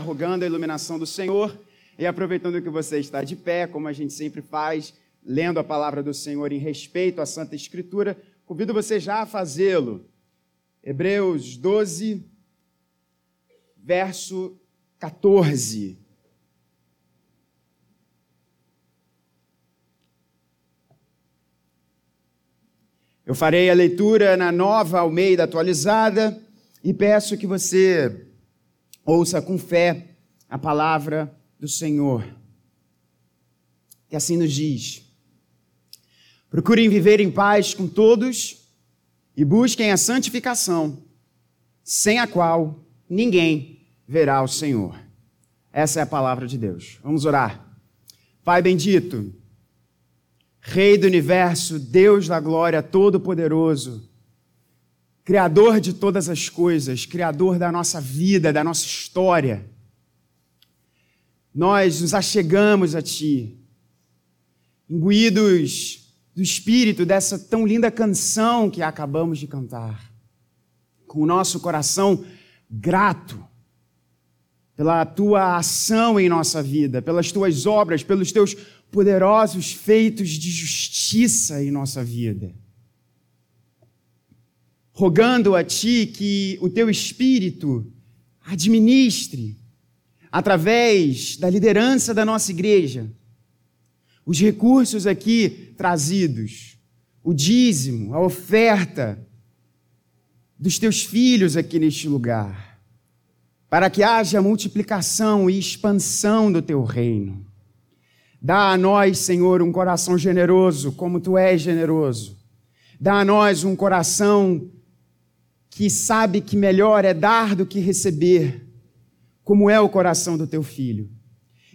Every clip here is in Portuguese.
rogando a iluminação do Senhor e aproveitando que você está de pé, como a gente sempre faz, lendo a palavra do Senhor em respeito à Santa Escritura, convido você já a fazê-lo. Hebreus 12, verso 14. Eu farei a leitura na nova Almeida atualizada e peço que você ouça com fé a palavra do Senhor, que assim nos diz: procurem viver em paz com todos e busquem a santificação, sem a qual ninguém verá o Senhor. Essa é a palavra de Deus. Vamos orar. Pai bendito, Rei do universo, Deus da glória, todo-poderoso, Criador de todas as coisas, Criador da nossa vida, da nossa história. Nós nos achegamos a Ti, imbuídos do espírito dessa tão linda canção que acabamos de cantar, com o nosso coração grato pela Tua ação em nossa vida, pelas Tuas obras, pelos Teus poderosos feitos de justiça em nossa vida rogando a Ti que o Teu Espírito administre, através da liderança da nossa igreja, os recursos aqui trazidos, o dízimo, a oferta dos Teus filhos aqui neste lugar, para que haja multiplicação e expansão do Teu reino. Dá a nós, Senhor, um coração generoso, como Tu és generoso. Dá a nós um coração que sabe que melhor é dar do que receber, como é o coração do teu filho.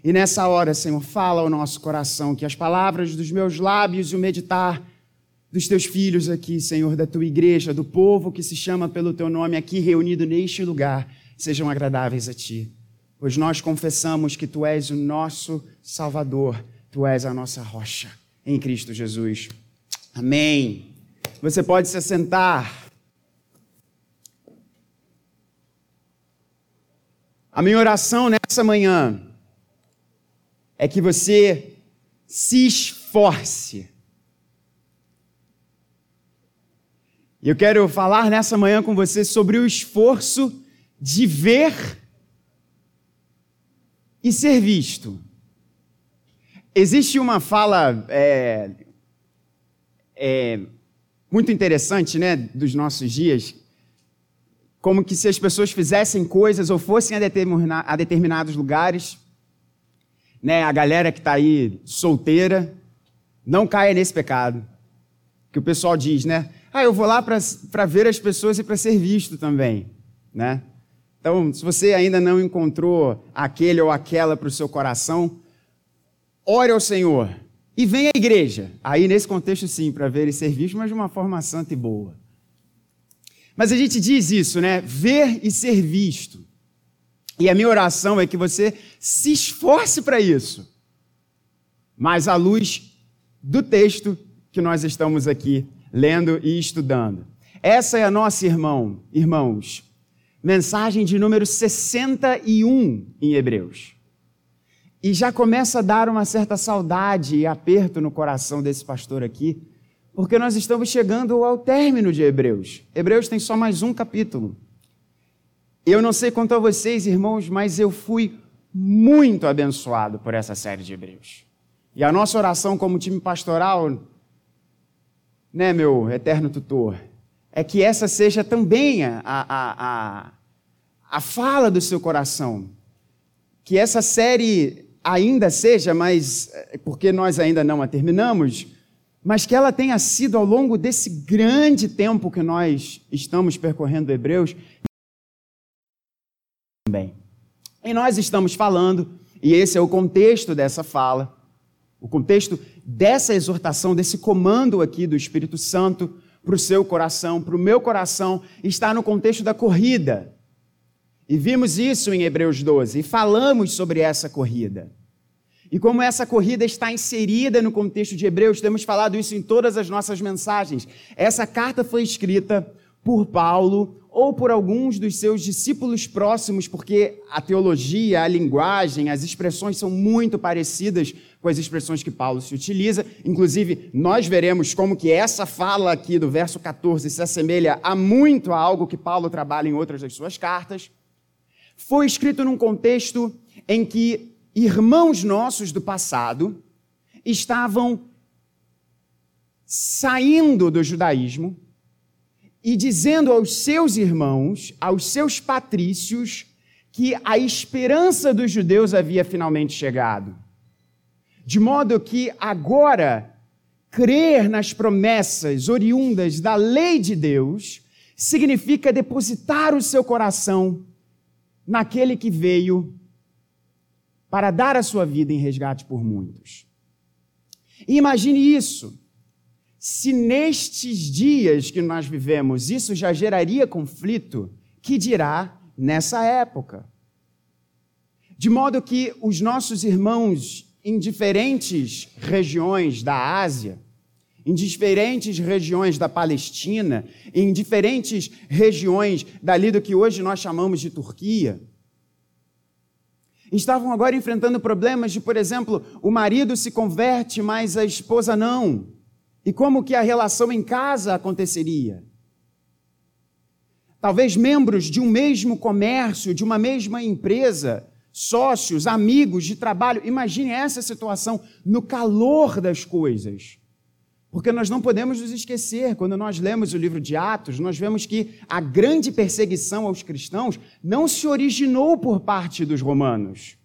E nessa hora, Senhor, fala ao nosso coração que as palavras dos meus lábios e o meditar dos teus filhos aqui, Senhor, da tua igreja, do povo que se chama pelo teu nome aqui reunido neste lugar, sejam agradáveis a ti. Pois nós confessamos que tu és o nosso Salvador, tu és a nossa rocha em Cristo Jesus. Amém. Você pode se assentar. A minha oração nessa manhã é que você se esforce. E eu quero falar nessa manhã com você sobre o esforço de ver e ser visto. Existe uma fala é, é, muito interessante né, dos nossos dias, como que se as pessoas fizessem coisas ou fossem a, determina, a determinados lugares, né, a galera que está aí solteira, não caia nesse pecado. Que o pessoal diz, né? Ah, eu vou lá para ver as pessoas e para ser visto também, né? Então, se você ainda não encontrou aquele ou aquela para o seu coração, ore ao Senhor e venha à igreja. Aí, nesse contexto, sim, para ver e ser visto, mas de uma forma santa e boa. Mas a gente diz isso, né? Ver e ser visto. E a minha oração é que você se esforce para isso. Mas à luz do texto que nós estamos aqui lendo e estudando. Essa é a nossa irmão, irmãos. Mensagem de número 61 em Hebreus. E já começa a dar uma certa saudade e aperto no coração desse pastor aqui, porque nós estamos chegando ao término de Hebreus. Hebreus tem só mais um capítulo. Eu não sei quanto a vocês, irmãos, mas eu fui muito abençoado por essa série de Hebreus. E a nossa oração como time pastoral, né, meu eterno tutor, é que essa seja também a, a, a, a fala do seu coração. Que essa série ainda seja, mas eh, porque nós ainda não a terminamos, mas que ela tenha sido ao longo desse grande tempo que nós estamos percorrendo Hebreus também. E nós estamos falando, e esse é o contexto dessa fala, o contexto dessa exortação, desse comando aqui do Espírito Santo para o seu coração, para o meu coração, está no contexto da corrida. E vimos isso em Hebreus 12 e falamos sobre essa corrida. E como essa corrida está inserida no contexto de Hebreus, temos falado isso em todas as nossas mensagens. Essa carta foi escrita por Paulo ou por alguns dos seus discípulos próximos, porque a teologia, a linguagem, as expressões são muito parecidas com as expressões que Paulo se utiliza. Inclusive, nós veremos como que essa fala aqui do verso 14 se assemelha a muito a algo que Paulo trabalha em outras das suas cartas. Foi escrito num contexto em que irmãos nossos do passado estavam saindo do judaísmo e dizendo aos seus irmãos, aos seus patrícios, que a esperança dos judeus havia finalmente chegado. De modo que agora, crer nas promessas oriundas da lei de Deus significa depositar o seu coração naquele que veio para dar a sua vida em resgate por muitos. E imagine isso se nestes dias que nós vivemos isso já geraria conflito, que dirá nessa época? De modo que os nossos irmãos em diferentes regiões da Ásia, em diferentes regiões da Palestina, em diferentes regiões dali do que hoje nós chamamos de Turquia, estavam agora enfrentando problemas de, por exemplo, o marido se converte, mas a esposa não. E como que a relação em casa aconteceria? Talvez membros de um mesmo comércio, de uma mesma empresa, sócios, amigos de trabalho. Imagine essa situação no calor das coisas. Porque nós não podemos nos esquecer, quando nós lemos o livro de Atos, nós vemos que a grande perseguição aos cristãos não se originou por parte dos romanos.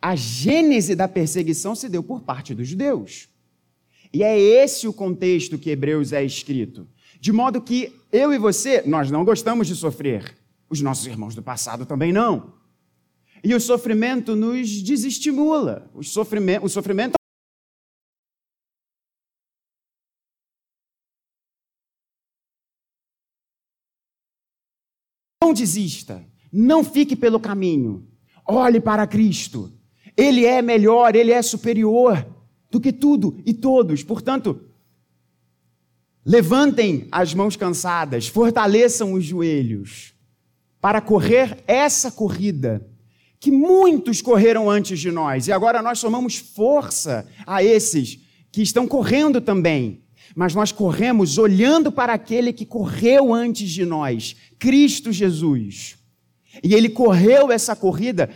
A gênese da perseguição se deu por parte dos judeus. E é esse o contexto que Hebreus é escrito. De modo que eu e você, nós não gostamos de sofrer. Os nossos irmãos do passado também não. E o sofrimento nos desestimula. O sofrimento, o sofrimento Não desista. Não fique pelo caminho. Olhe para Cristo. Ele é melhor, ele é superior do que tudo e todos. Portanto, levantem as mãos cansadas, fortaleçam os joelhos para correr essa corrida que muitos correram antes de nós e agora nós somamos força a esses que estão correndo também. Mas nós corremos olhando para aquele que correu antes de nós, Cristo Jesus. E ele correu essa corrida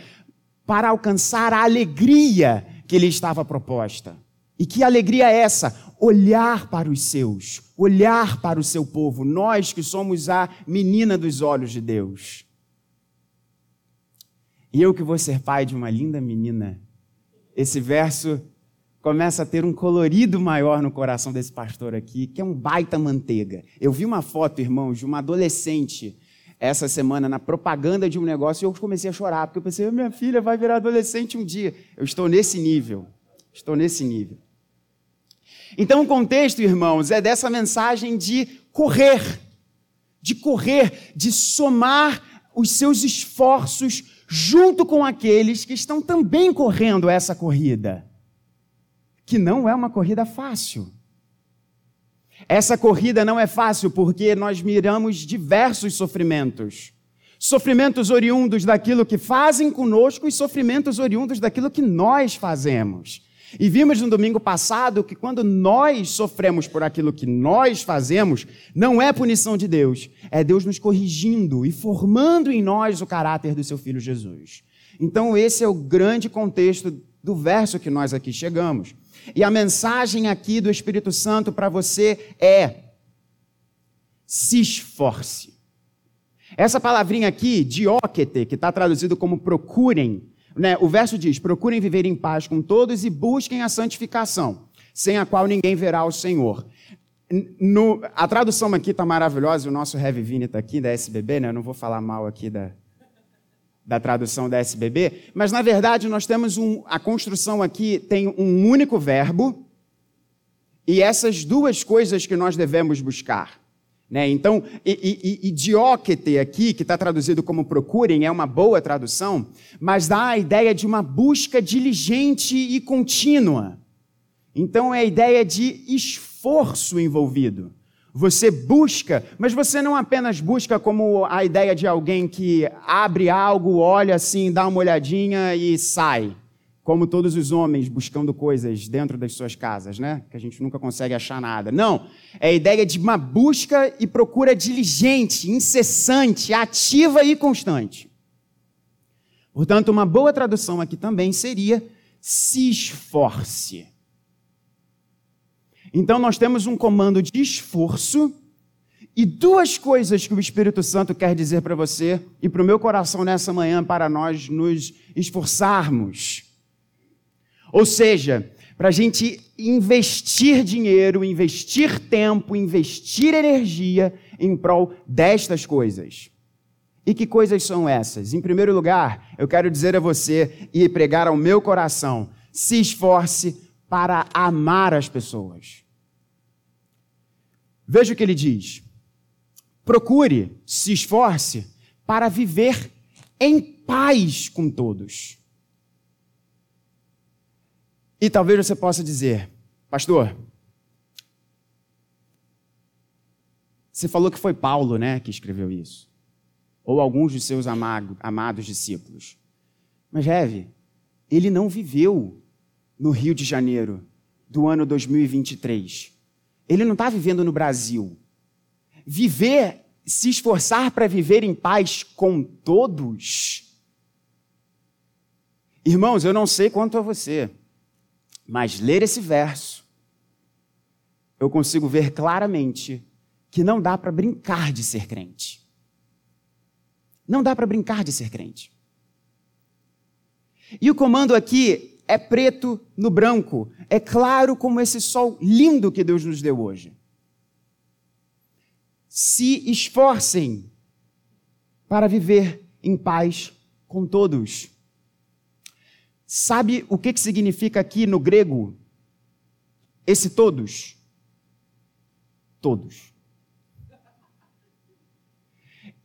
para alcançar a alegria que lhe estava proposta. E que alegria é essa? Olhar para os seus, olhar para o seu povo, nós que somos a menina dos olhos de Deus. E eu que vou ser pai de uma linda menina. Esse verso começa a ter um colorido maior no coração desse pastor aqui, que é um baita manteiga. Eu vi uma foto, irmãos, de uma adolescente essa semana na propaganda de um negócio e eu comecei a chorar, porque eu pensei, minha filha vai virar adolescente um dia. Eu estou nesse nível. Estou nesse nível. Então, o contexto, irmãos, é dessa mensagem de correr, de correr, de somar os seus esforços junto com aqueles que estão também correndo essa corrida, que não é uma corrida fácil. Essa corrida não é fácil porque nós miramos diversos sofrimentos. Sofrimentos oriundos daquilo que fazem conosco e sofrimentos oriundos daquilo que nós fazemos. E vimos no domingo passado que quando nós sofremos por aquilo que nós fazemos, não é punição de Deus, é Deus nos corrigindo e formando em nós o caráter do seu filho Jesus. Então, esse é o grande contexto do verso que nós aqui chegamos. E a mensagem aqui do Espírito Santo para você é: se esforce. Essa palavrinha aqui, dióquete, que está traduzido como procurem, né? O verso diz: procurem viver em paz com todos e busquem a santificação, sem a qual ninguém verá o Senhor. No, a tradução aqui está maravilhosa, o nosso Heavy Vini está aqui, da SBB, né? Eu não vou falar mal aqui da, da tradução da SBB, mas na verdade nós temos um, a construção aqui tem um único verbo e essas duas coisas que nós devemos buscar. Né? Então, idióquete aqui, que está traduzido como procurem, é uma boa tradução, mas dá a ideia de uma busca diligente e contínua. Então, é a ideia de esforço envolvido. Você busca, mas você não apenas busca como a ideia de alguém que abre algo, olha assim, dá uma olhadinha e sai. Como todos os homens buscando coisas dentro das suas casas, né? Que a gente nunca consegue achar nada. Não. É a ideia de uma busca e procura diligente, incessante, ativa e constante. Portanto, uma boa tradução aqui também seria se esforce. Então, nós temos um comando de esforço e duas coisas que o Espírito Santo quer dizer para você e para o meu coração nessa manhã para nós nos esforçarmos. Ou seja, para a gente investir dinheiro, investir tempo, investir energia em prol destas coisas. E que coisas são essas? Em primeiro lugar, eu quero dizer a você e pregar ao meu coração: se esforce para amar as pessoas. Veja o que ele diz. Procure, se esforce para viver em paz com todos. E talvez você possa dizer, pastor, você falou que foi Paulo, né, que escreveu isso. Ou alguns de seus amado, amados discípulos. Mas, Reve, ele não viveu no Rio de Janeiro do ano 2023. Ele não está vivendo no Brasil. Viver, se esforçar para viver em paz com todos. Irmãos, eu não sei quanto a você, mas ler esse verso, eu consigo ver claramente que não dá para brincar de ser crente. Não dá para brincar de ser crente. E o comando aqui é preto no branco, é claro como esse sol lindo que Deus nos deu hoje. Se esforcem para viver em paz com todos. Sabe o que, que significa aqui no grego esse todos? Todos.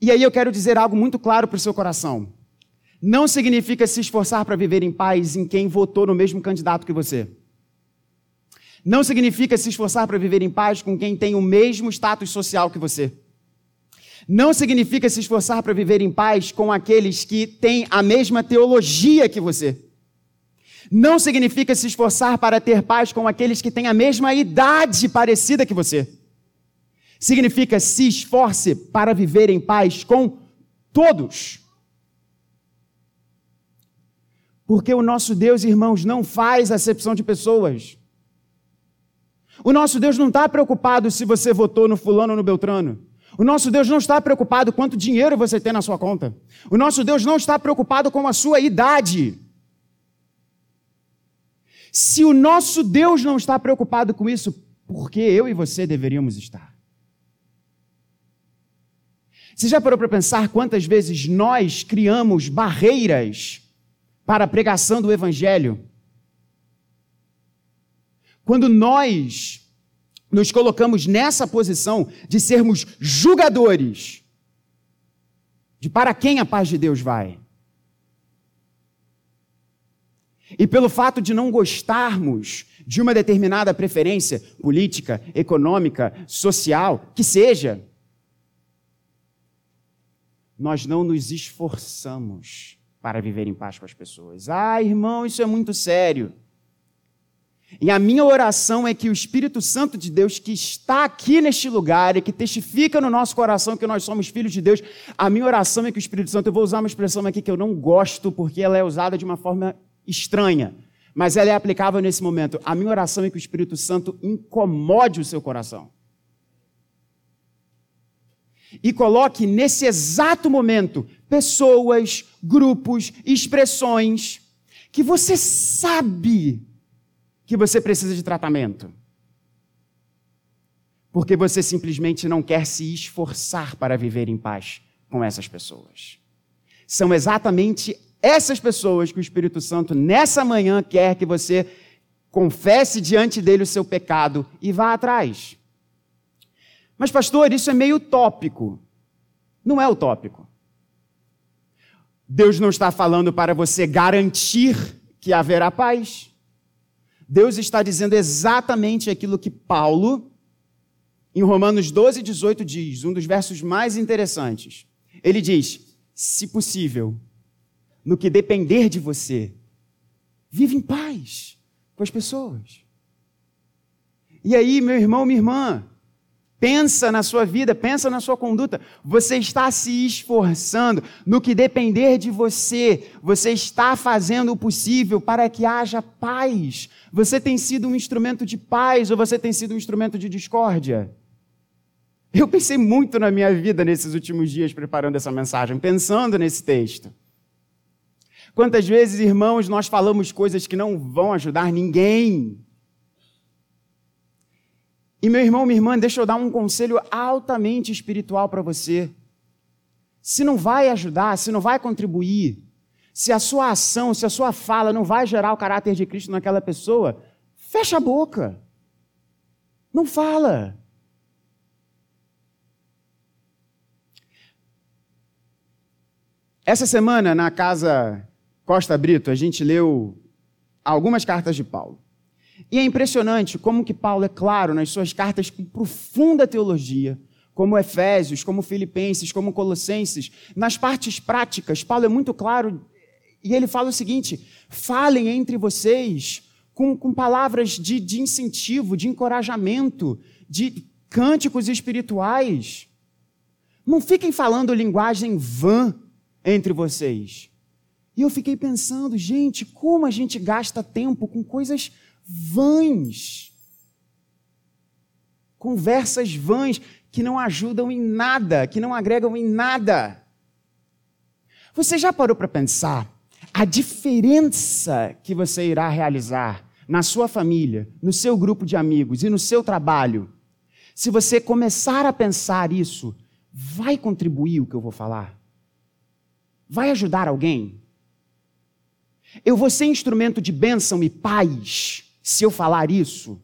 E aí eu quero dizer algo muito claro para o seu coração não significa se esforçar para viver em paz em quem votou no mesmo candidato que você. Não significa se esforçar para viver em paz com quem tem o mesmo status social que você. Não significa se esforçar para viver em paz com aqueles que têm a mesma teologia que você. Não significa se esforçar para ter paz com aqueles que têm a mesma idade parecida que você. Significa se esforce para viver em paz com todos. Porque o nosso Deus, irmãos, não faz acepção de pessoas. O nosso Deus não está preocupado se você votou no fulano ou no Beltrano. O nosso Deus não está preocupado quanto dinheiro você tem na sua conta. O nosso Deus não está preocupado com a sua idade. Se o nosso Deus não está preocupado com isso, por que eu e você deveríamos estar? Você já parou para pensar quantas vezes nós criamos barreiras para a pregação do Evangelho. Quando nós nos colocamos nessa posição de sermos julgadores de para quem a paz de Deus vai. E pelo fato de não gostarmos de uma determinada preferência política, econômica, social, que seja, nós não nos esforçamos para viver em paz com as pessoas. Ah, irmão, isso é muito sério. E a minha oração é que o Espírito Santo de Deus, que está aqui neste lugar e que testifica no nosso coração que nós somos filhos de Deus, a minha oração é que o Espírito Santo, eu vou usar uma expressão aqui que eu não gosto porque ela é usada de uma forma estranha, mas ela é aplicável nesse momento. A minha oração é que o Espírito Santo incomode o seu coração. E coloque nesse exato momento pessoas, grupos, expressões que você sabe que você precisa de tratamento. Porque você simplesmente não quer se esforçar para viver em paz com essas pessoas. São exatamente essas pessoas que o Espírito Santo nessa manhã quer que você confesse diante dele o seu pecado e vá atrás. Mas, pastor, isso é meio utópico. Não é utópico. Deus não está falando para você garantir que haverá paz. Deus está dizendo exatamente aquilo que Paulo em Romanos 12, 18 diz, um dos versos mais interessantes. Ele diz: se possível, no que depender de você, vive em paz com as pessoas. E aí, meu irmão, minha irmã, pensa na sua vida, pensa na sua conduta. Você está se esforçando no que depender de você. Você está fazendo o possível para que haja paz. Você tem sido um instrumento de paz ou você tem sido um instrumento de discórdia? Eu pensei muito na minha vida nesses últimos dias preparando essa mensagem, pensando nesse texto. Quantas vezes, irmãos, nós falamos coisas que não vão ajudar ninguém. E meu irmão, minha irmã, deixa eu dar um conselho altamente espiritual para você. Se não vai ajudar, se não vai contribuir, se a sua ação, se a sua fala não vai gerar o caráter de Cristo naquela pessoa, fecha a boca. Não fala. Essa semana, na casa Costa Brito, a gente leu algumas cartas de Paulo. E é impressionante como que Paulo é claro nas suas cartas com profunda teologia, como Efésios, como Filipenses, como Colossenses. Nas partes práticas, Paulo é muito claro e ele fala o seguinte: falem entre vocês com, com palavras de, de incentivo, de encorajamento, de cânticos espirituais. Não fiquem falando linguagem vã entre vocês. E eu fiquei pensando, gente, como a gente gasta tempo com coisas vãs. Conversas vãs que não ajudam em nada, que não agregam em nada. Você já parou para pensar a diferença que você irá realizar na sua família, no seu grupo de amigos e no seu trabalho? Se você começar a pensar isso, vai contribuir o que eu vou falar? Vai ajudar alguém? Eu vou ser instrumento de bênção e paz se eu falar isso?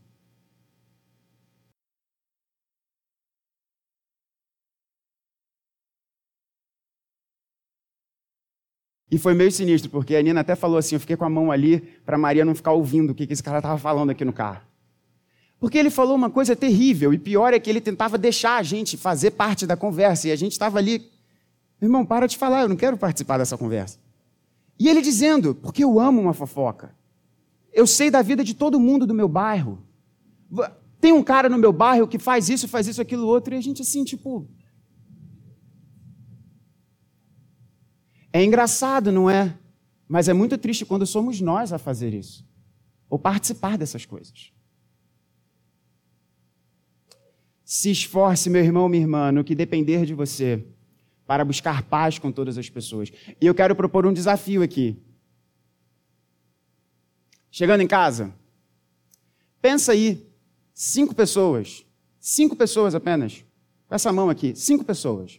E foi meio sinistro, porque a Nina até falou assim: eu fiquei com a mão ali para Maria não ficar ouvindo o que esse cara estava falando aqui no carro. Porque ele falou uma coisa terrível, e pior é que ele tentava deixar a gente fazer parte da conversa, e a gente estava ali Irmão, para de falar, eu não quero participar dessa conversa. E ele dizendo, porque eu amo uma fofoca. Eu sei da vida de todo mundo do meu bairro. Tem um cara no meu bairro que faz isso, faz isso, aquilo, outro, e a gente assim, tipo. É engraçado, não é? Mas é muito triste quando somos nós a fazer isso. Ou participar dessas coisas. Se esforce, meu irmão, minha irmã, no que depender de você para buscar paz com todas as pessoas. E eu quero propor um desafio aqui. Chegando em casa, pensa aí, cinco pessoas, cinco pessoas apenas, com essa mão aqui, cinco pessoas,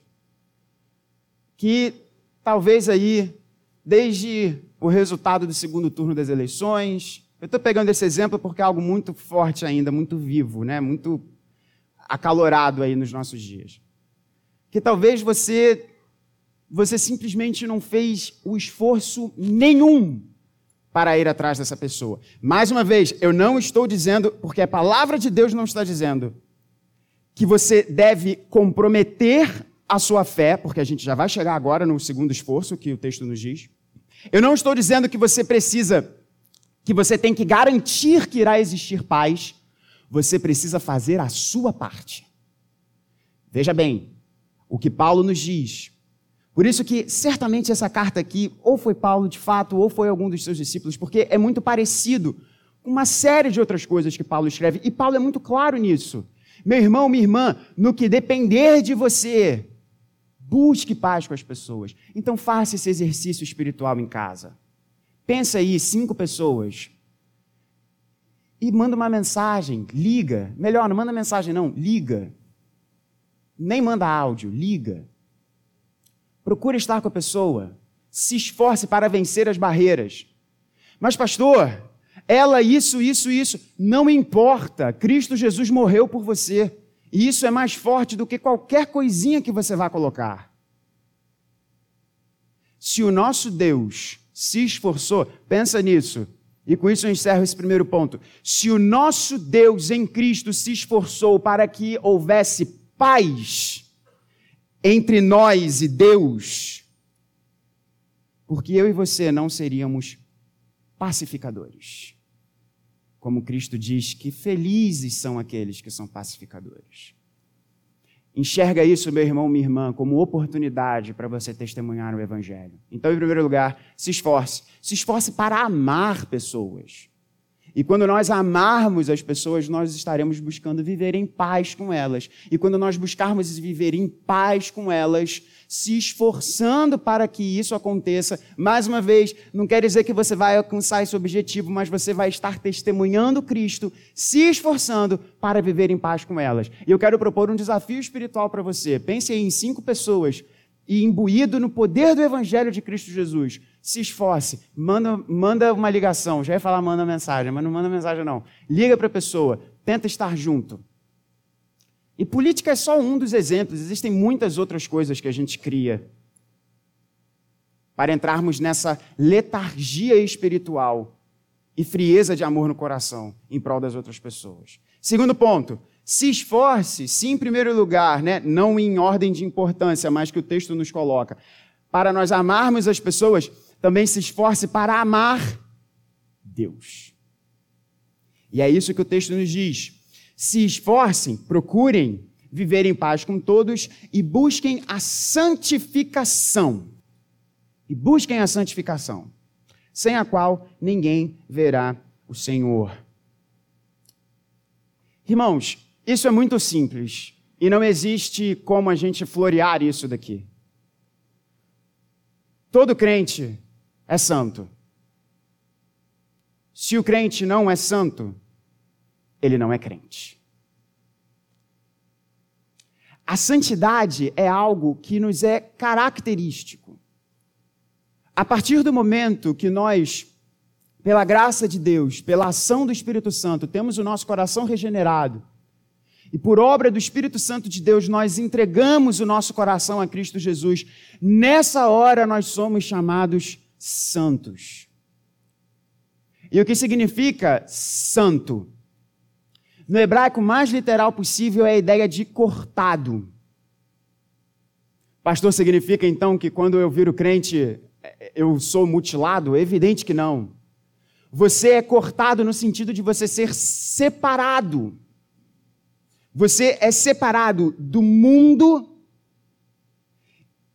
que talvez aí, desde o resultado do segundo turno das eleições, eu estou pegando esse exemplo porque é algo muito forte ainda, muito vivo, né? muito acalorado aí nos nossos dias que talvez você você simplesmente não fez o esforço nenhum para ir atrás dessa pessoa. Mais uma vez, eu não estou dizendo, porque a palavra de Deus não está dizendo que você deve comprometer a sua fé, porque a gente já vai chegar agora no segundo esforço que o texto nos diz. Eu não estou dizendo que você precisa, que você tem que garantir que irá existir paz. Você precisa fazer a sua parte. Veja bem, o que Paulo nos diz. Por isso que certamente essa carta aqui, ou foi Paulo de fato, ou foi algum dos seus discípulos, porque é muito parecido com uma série de outras coisas que Paulo escreve, e Paulo é muito claro nisso. Meu irmão, minha irmã, no que depender de você, busque paz com as pessoas. Então faça esse exercício espiritual em casa. Pensa aí, cinco pessoas. E manda uma mensagem, liga. Melhor, não manda mensagem, não, liga nem manda áudio, liga. Procure estar com a pessoa. Se esforce para vencer as barreiras. Mas, pastor, ela, isso, isso, isso. Não importa. Cristo Jesus morreu por você. E isso é mais forte do que qualquer coisinha que você vá colocar. Se o nosso Deus se esforçou, pensa nisso. E com isso eu encerro esse primeiro ponto. Se o nosso Deus em Cristo se esforçou para que houvesse paz entre nós e Deus, porque eu e você não seríamos pacificadores. Como Cristo diz que felizes são aqueles que são pacificadores. Enxerga isso, meu irmão, minha irmã, como oportunidade para você testemunhar o Evangelho. Então, em primeiro lugar, se esforce. Se esforce para amar pessoas. E quando nós amarmos as pessoas, nós estaremos buscando viver em paz com elas. E quando nós buscarmos viver em paz com elas, se esforçando para que isso aconteça, mais uma vez, não quer dizer que você vai alcançar esse objetivo, mas você vai estar testemunhando Cristo, se esforçando para viver em paz com elas. E eu quero propor um desafio espiritual para você. Pense em cinco pessoas e imbuído no poder do Evangelho de Cristo Jesus se esforce, manda, manda uma ligação. Já ia falar manda mensagem, mas não manda mensagem não. Liga para a pessoa, tenta estar junto. E política é só um dos exemplos, existem muitas outras coisas que a gente cria para entrarmos nessa letargia espiritual e frieza de amor no coração em prol das outras pessoas. Segundo ponto, se esforce, sim, em primeiro lugar, né, não em ordem de importância, mas que o texto nos coloca, para nós amarmos as pessoas, também se esforce para amar Deus. E é isso que o texto nos diz. Se esforcem, procurem viver em paz com todos e busquem a santificação. E busquem a santificação, sem a qual ninguém verá o Senhor. Irmãos, isso é muito simples e não existe como a gente florear isso daqui. Todo crente é santo. Se o crente não é santo, ele não é crente. A santidade é algo que nos é característico. A partir do momento que nós, pela graça de Deus, pela ação do Espírito Santo, temos o nosso coração regenerado, e por obra do Espírito Santo de Deus, nós entregamos o nosso coração a Cristo Jesus, nessa hora nós somos chamados santos. E o que significa santo? No hebraico mais literal possível é a ideia de cortado. Pastor, significa então que quando eu viro crente eu sou mutilado? É evidente que não. Você é cortado no sentido de você ser separado. Você é separado do mundo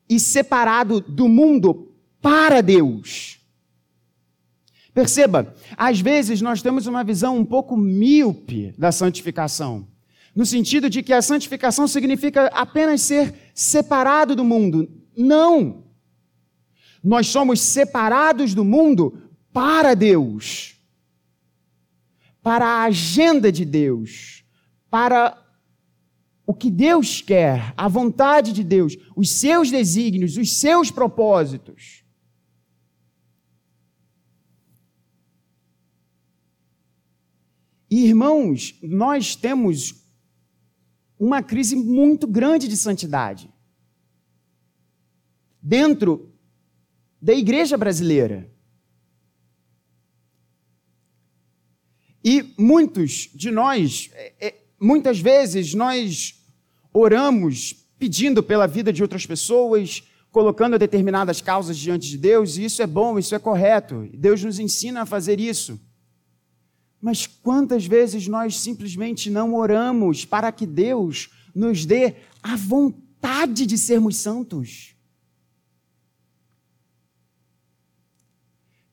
e separado do mundo para Deus. Perceba, às vezes nós temos uma visão um pouco míope da santificação, no sentido de que a santificação significa apenas ser separado do mundo. Não! Nós somos separados do mundo para Deus, para a agenda de Deus, para o que Deus quer, a vontade de Deus, os seus desígnios, os seus propósitos. Irmãos, nós temos uma crise muito grande de santidade dentro da igreja brasileira. E muitos de nós, é, é, muitas vezes, nós oramos pedindo pela vida de outras pessoas, colocando determinadas causas diante de Deus, e isso é bom, isso é correto. Deus nos ensina a fazer isso. Mas quantas vezes nós simplesmente não oramos para que Deus nos dê a vontade de sermos santos?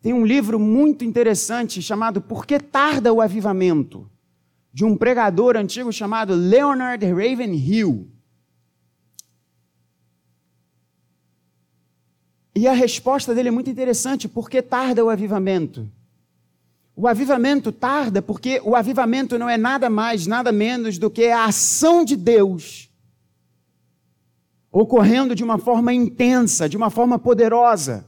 Tem um livro muito interessante chamado Por que Tarda o Avivamento? De um pregador antigo chamado Leonard Ravenhill. E a resposta dele é muito interessante, por que tarda o avivamento? O avivamento tarda porque o avivamento não é nada mais, nada menos do que a ação de Deus ocorrendo de uma forma intensa, de uma forma poderosa.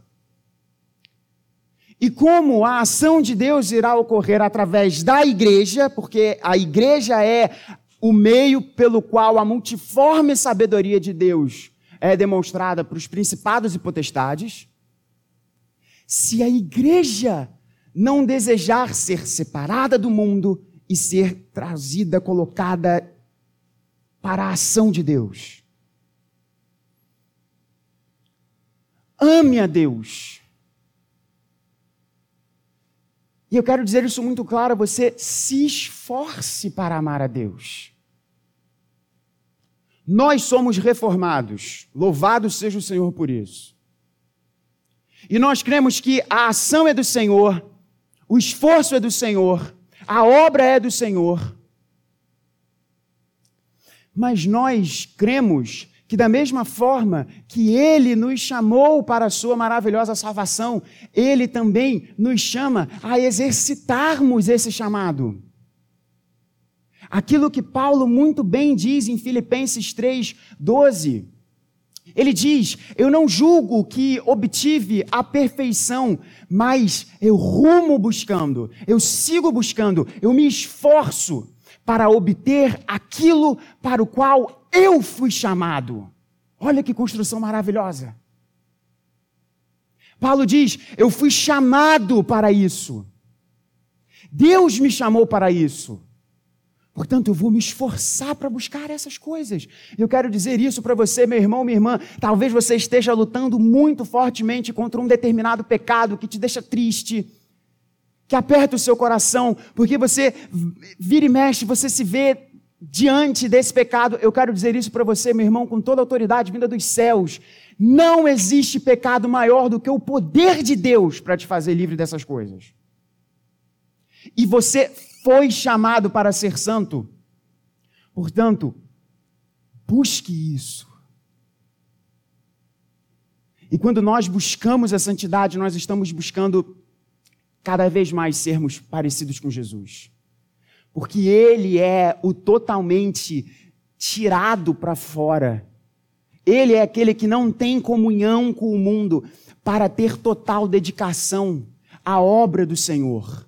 E como a ação de Deus irá ocorrer através da igreja, porque a igreja é o meio pelo qual a multiforme sabedoria de Deus é demonstrada para os principados e potestades. Se a igreja não desejar ser separada do mundo e ser trazida, colocada para a ação de Deus. Ame a Deus. E eu quero dizer isso muito claro: você se esforce para amar a Deus. Nós somos reformados, louvado seja o Senhor por isso. E nós cremos que a ação é do Senhor, o esforço é do Senhor, a obra é do Senhor. Mas nós cremos que, da mesma forma que Ele nos chamou para a Sua maravilhosa salvação, Ele também nos chama a exercitarmos esse chamado. Aquilo que Paulo muito bem diz em Filipenses 3, 12. Ele diz: Eu não julgo que obtive a perfeição, mas eu rumo buscando, eu sigo buscando, eu me esforço para obter aquilo para o qual eu fui chamado. Olha que construção maravilhosa. Paulo diz: Eu fui chamado para isso. Deus me chamou para isso. Portanto, eu vou me esforçar para buscar essas coisas. Eu quero dizer isso para você, meu irmão, minha irmã. Talvez você esteja lutando muito fortemente contra um determinado pecado que te deixa triste, que aperta o seu coração, porque você vira e mexe, você se vê diante desse pecado. Eu quero dizer isso para você, meu irmão, com toda a autoridade vinda dos céus. Não existe pecado maior do que o poder de Deus para te fazer livre dessas coisas. E você foi chamado para ser santo. Portanto, busque isso. E quando nós buscamos a santidade, nós estamos buscando cada vez mais sermos parecidos com Jesus. Porque Ele é o totalmente tirado para fora. Ele é aquele que não tem comunhão com o mundo para ter total dedicação à obra do Senhor.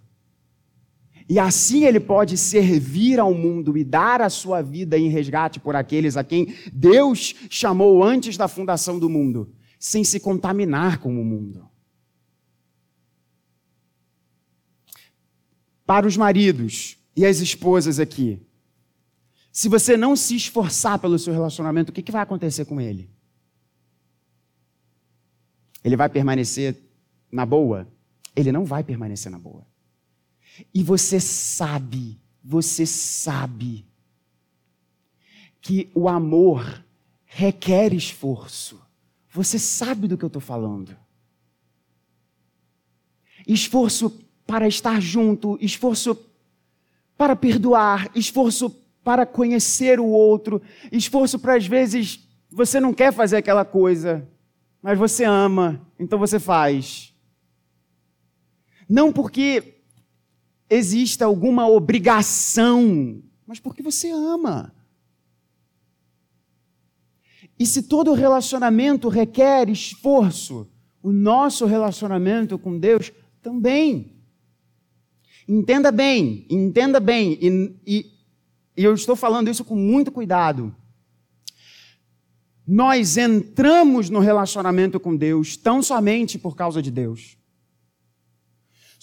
E assim ele pode servir ao mundo e dar a sua vida em resgate por aqueles a quem Deus chamou antes da fundação do mundo, sem se contaminar com o mundo. Para os maridos e as esposas aqui, se você não se esforçar pelo seu relacionamento, o que, que vai acontecer com ele? Ele vai permanecer na boa? Ele não vai permanecer na boa. E você sabe, você sabe que o amor requer esforço. Você sabe do que eu estou falando. Esforço para estar junto, esforço para perdoar, esforço para conhecer o outro, esforço para às vezes você não quer fazer aquela coisa, mas você ama, então você faz. Não porque exista alguma obrigação, mas porque você ama. E se todo relacionamento requer esforço, o nosso relacionamento com Deus também. Entenda bem, entenda bem, e, e, e eu estou falando isso com muito cuidado. Nós entramos no relacionamento com Deus tão somente por causa de Deus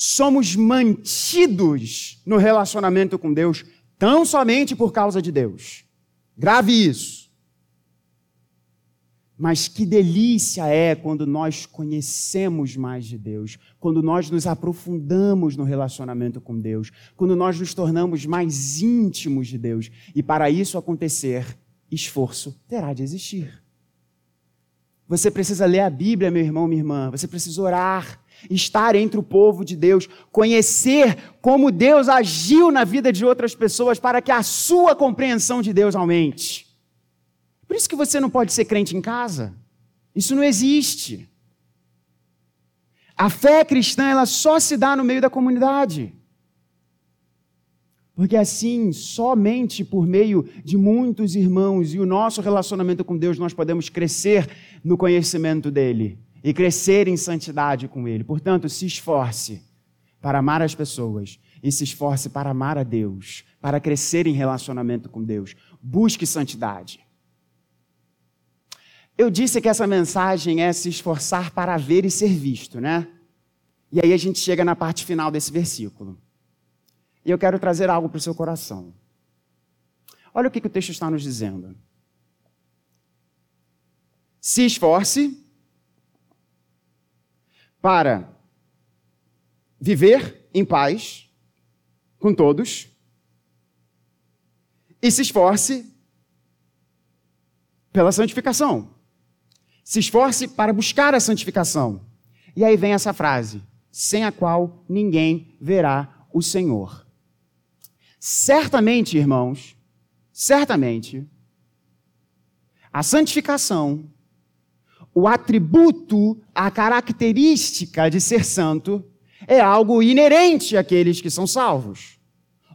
somos mantidos no relacionamento com Deus tão somente por causa de Deus. Grave isso. Mas que delícia é quando nós conhecemos mais de Deus, quando nós nos aprofundamos no relacionamento com Deus, quando nós nos tornamos mais íntimos de Deus. E para isso acontecer, esforço terá de existir. Você precisa ler a Bíblia, meu irmão, minha irmã. Você precisa orar estar entre o povo de Deus, conhecer como Deus agiu na vida de outras pessoas para que a sua compreensão de Deus aumente. Você não pode ser crente em casa. Isso não existe. A fé cristã ela só se dá no meio da comunidade. Porque assim, somente por meio de muitos irmãos e o nosso relacionamento com Deus, nós podemos crescer no conhecimento dele e crescer em santidade com Ele. Portanto, se esforce para amar as pessoas e se esforce para amar a Deus, para crescer em relacionamento com Deus. Busque santidade. Eu disse que essa mensagem é se esforçar para ver e ser visto, né? E aí a gente chega na parte final desse versículo. E eu quero trazer algo para o seu coração. Olha o que, que o texto está nos dizendo. Se esforce para viver em paz com todos e se esforce pela santificação. Se esforce para buscar a santificação. E aí vem essa frase: sem a qual ninguém verá o Senhor. Certamente, irmãos, certamente, a santificação, o atributo, a característica de ser santo, é algo inerente àqueles que são salvos.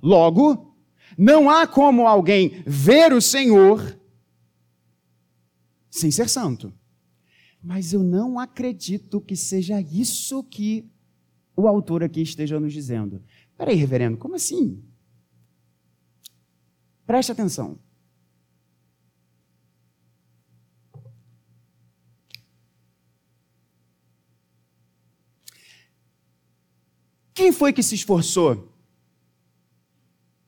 Logo, não há como alguém ver o Senhor sem ser santo. Mas eu não acredito que seja isso que o autor aqui esteja nos dizendo. Peraí, reverendo, como assim? Preste atenção. Quem foi que se esforçou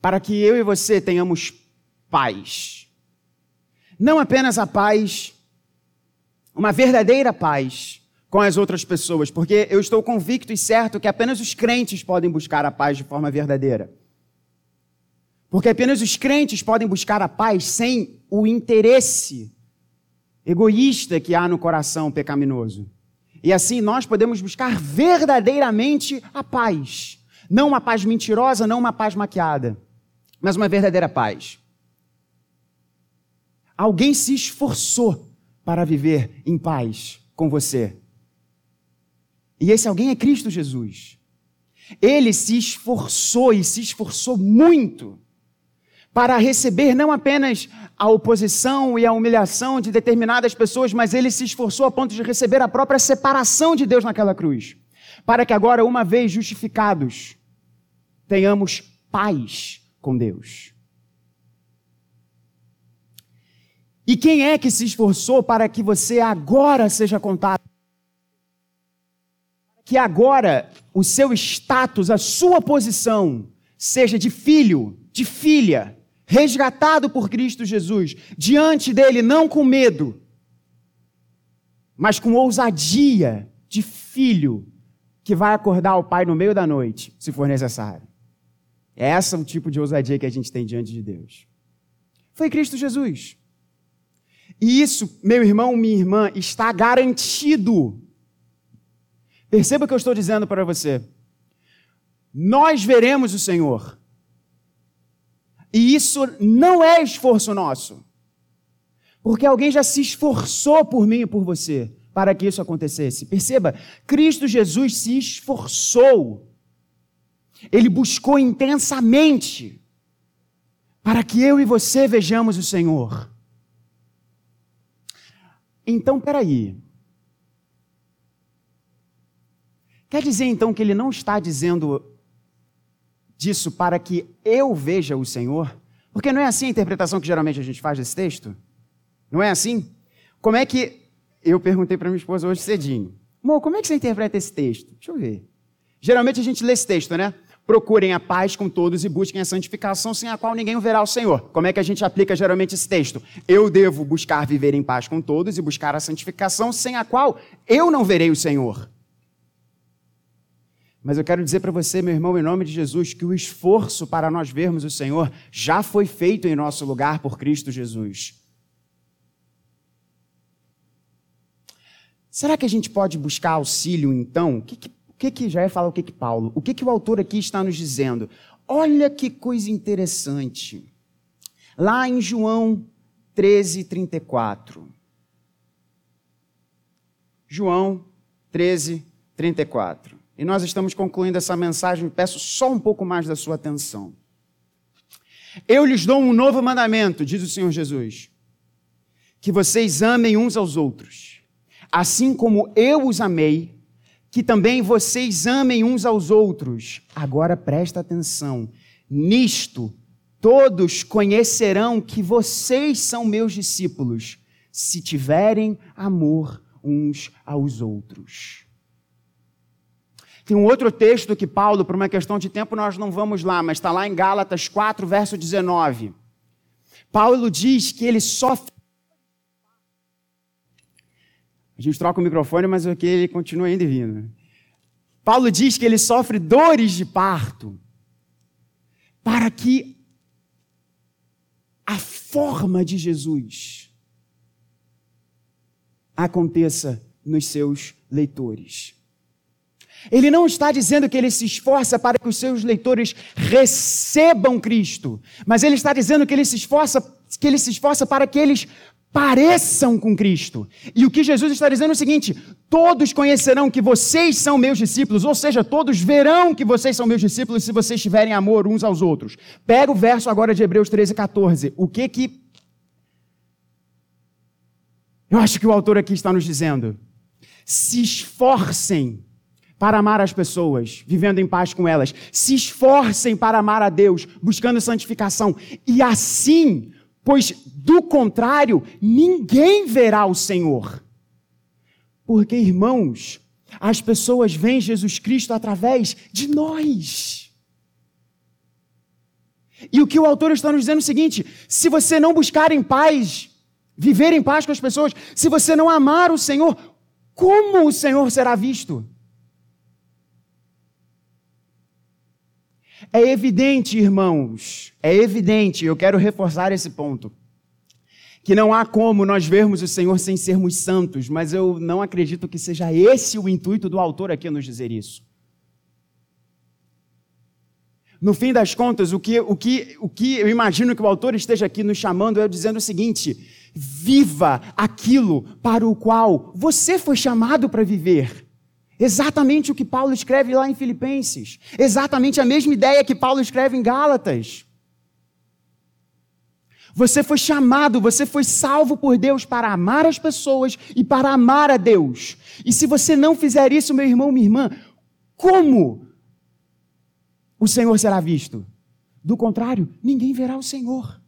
para que eu e você tenhamos paz? Não apenas a paz uma verdadeira paz com as outras pessoas, porque eu estou convicto e certo que apenas os crentes podem buscar a paz de forma verdadeira. Porque apenas os crentes podem buscar a paz sem o interesse egoísta que há no coração pecaminoso. E assim nós podemos buscar verdadeiramente a paz. Não uma paz mentirosa, não uma paz maquiada, mas uma verdadeira paz. Alguém se esforçou para viver em paz com você. E esse alguém é Cristo Jesus. Ele se esforçou e se esforçou muito para receber não apenas a oposição e a humilhação de determinadas pessoas, mas ele se esforçou a ponto de receber a própria separação de Deus naquela cruz. Para que agora, uma vez justificados, tenhamos paz com Deus. E quem é que se esforçou para que você agora seja contado? Que agora o seu status, a sua posição, seja de filho, de filha, resgatado por Cristo Jesus, diante dele, não com medo, mas com ousadia de filho que vai acordar o pai no meio da noite, se for necessário. É esse o tipo de ousadia que a gente tem diante de Deus. Foi Cristo Jesus. E isso, meu irmão, minha irmã, está garantido. Perceba o que eu estou dizendo para você. Nós veremos o Senhor. E isso não é esforço nosso. Porque alguém já se esforçou por mim e por você para que isso acontecesse. Perceba, Cristo Jesus se esforçou. Ele buscou intensamente para que eu e você vejamos o Senhor. Então, peraí. Quer dizer então que ele não está dizendo disso para que eu veja o Senhor? Porque não é assim a interpretação que geralmente a gente faz desse texto? Não é assim? Como é que. Eu perguntei para minha esposa hoje cedinho. Amor, como é que você interpreta esse texto? Deixa eu ver. Geralmente a gente lê esse texto, né? Procurem a paz com todos e busquem a santificação, sem a qual ninguém verá o Senhor. Como é que a gente aplica geralmente esse texto? Eu devo buscar viver em paz com todos e buscar a santificação, sem a qual eu não verei o Senhor. Mas eu quero dizer para você, meu irmão, em nome de Jesus, que o esforço para nós vermos o Senhor já foi feito em nosso lugar por Cristo Jesus. Será que a gente pode buscar auxílio, então? O que, que que que já é falar o que que Paulo? O que que o autor aqui está nos dizendo? Olha que coisa interessante. Lá em João 13, 34. João 13, 34. E nós estamos concluindo essa mensagem, peço só um pouco mais da sua atenção. Eu lhes dou um novo mandamento, diz o Senhor Jesus: que vocês amem uns aos outros, assim como eu os amei, que também vocês amem uns aos outros. Agora presta atenção. Nisto todos conhecerão que vocês são meus discípulos, se tiverem amor uns aos outros. Tem um outro texto que Paulo, por uma questão de tempo, nós não vamos lá, mas está lá em Gálatas 4, verso 19. Paulo diz que ele sofre. A gente troca o microfone, mas aqui ele continua ainda vindo. Paulo diz que ele sofre dores de parto para que a forma de Jesus aconteça nos seus leitores. Ele não está dizendo que ele se esforça para que os seus leitores recebam Cristo, mas ele está dizendo que ele se esforça, que ele se esforça para que eles pareçam com Cristo. E o que Jesus está dizendo é o seguinte: todos conhecerão que vocês são meus discípulos, ou seja, todos verão que vocês são meus discípulos se vocês tiverem amor uns aos outros. Pega o verso agora de Hebreus 13, 14. O que que eu acho que o autor aqui está nos dizendo? Se esforcem para amar as pessoas, vivendo em paz com elas. Se esforcem para amar a Deus, buscando santificação. E assim, pois do contrário, ninguém verá o Senhor. Porque, irmãos, as pessoas veem Jesus Cristo através de nós. E o que o autor está nos dizendo é o seguinte: se você não buscar em paz, viver em paz com as pessoas, se você não amar o Senhor, como o Senhor será visto? É evidente, irmãos, é evidente, eu quero reforçar esse ponto, que não há como nós vermos o Senhor sem sermos santos, mas eu não acredito que seja esse o intuito do autor aqui nos dizer isso. No fim das contas, o que, o que, o que eu imagino que o autor esteja aqui nos chamando é dizendo o seguinte: viva aquilo para o qual você foi chamado para viver. Exatamente o que Paulo escreve lá em Filipenses. Exatamente a mesma ideia que Paulo escreve em Gálatas. Você foi chamado, você foi salvo por Deus para amar as pessoas e para amar a Deus. E se você não fizer isso, meu irmão, minha irmã, como o Senhor será visto? Do contrário, ninguém verá o Senhor.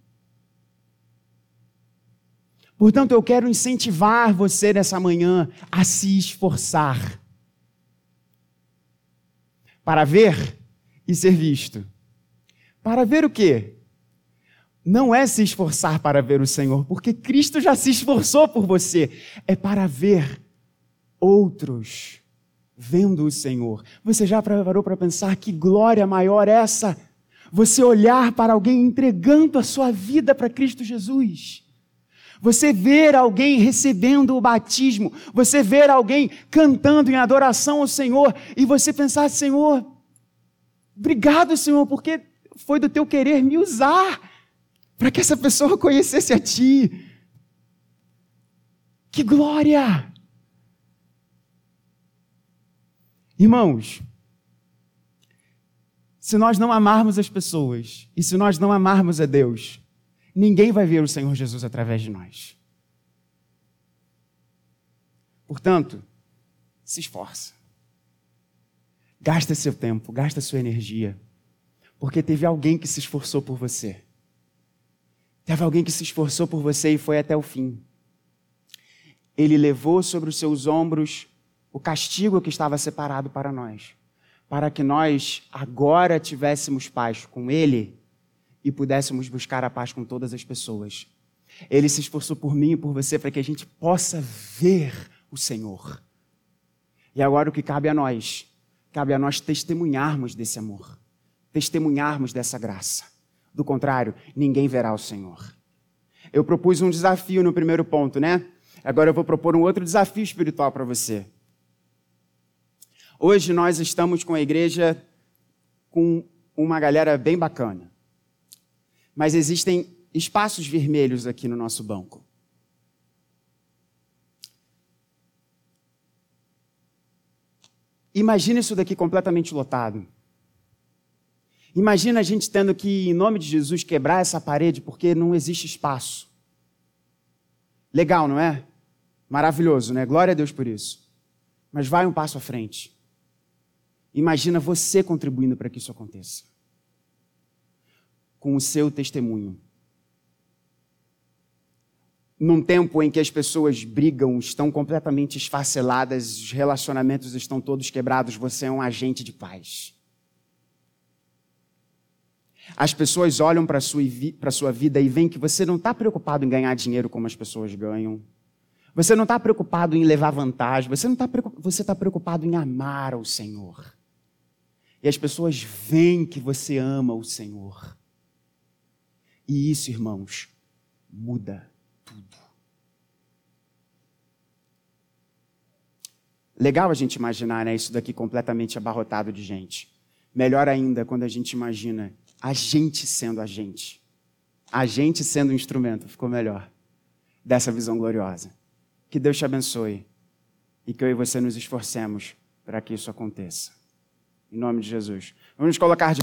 Portanto, eu quero incentivar você nessa manhã a se esforçar para ver e ser visto. Para ver o quê? Não é se esforçar para ver o Senhor, porque Cristo já se esforçou por você. É para ver outros vendo o Senhor. Você já preparou para pensar que glória maior é essa? Você olhar para alguém entregando a sua vida para Cristo Jesus. Você ver alguém recebendo o batismo, você ver alguém cantando em adoração ao Senhor e você pensar, Senhor, obrigado, Senhor, porque foi do teu querer me usar para que essa pessoa conhecesse a ti. Que glória! Irmãos, se nós não amarmos as pessoas e se nós não amarmos a Deus, ninguém vai ver o Senhor Jesus através de nós. Portanto, se esforça. Gasta seu tempo, gasta sua energia. Porque teve alguém que se esforçou por você. Teve alguém que se esforçou por você e foi até o fim. Ele levou sobre os seus ombros o castigo que estava separado para nós, para que nós agora tivéssemos paz com Ele e pudéssemos buscar a paz com todas as pessoas. Ele se esforçou por mim e por você para que a gente possa ver o Senhor. E agora o que cabe a nós? Cabe a nós testemunharmos desse amor, testemunharmos dessa graça. Do contrário, ninguém verá o Senhor. Eu propus um desafio no primeiro ponto, né? Agora eu vou propor um outro desafio espiritual para você. Hoje nós estamos com a igreja com uma galera bem bacana mas existem espaços vermelhos aqui no nosso banco. Imagina isso daqui completamente lotado. Imagina a gente tendo que, em nome de Jesus, quebrar essa parede porque não existe espaço. Legal, não é? Maravilhoso, né? Glória a Deus por isso. Mas vai um passo à frente. Imagina você contribuindo para que isso aconteça com o seu testemunho. num tempo em que as pessoas brigam, estão completamente esfaceladas, os relacionamentos estão todos quebrados, você é um agente de paz. As pessoas olham para a sua, sua vida e veem que você não está preocupado em ganhar dinheiro como as pessoas ganham. Você não está preocupado em levar vantagem. Você está você está preocupado em amar o Senhor. E as pessoas veem que você ama o Senhor. E isso, irmãos, muda tudo. Legal a gente imaginar né, isso daqui completamente abarrotado de gente. Melhor ainda quando a gente imagina a gente sendo a gente. A gente sendo o instrumento. Ficou melhor. Dessa visão gloriosa. Que Deus te abençoe. E que eu e você nos esforcemos para que isso aconteça. Em nome de Jesus. Vamos colocar de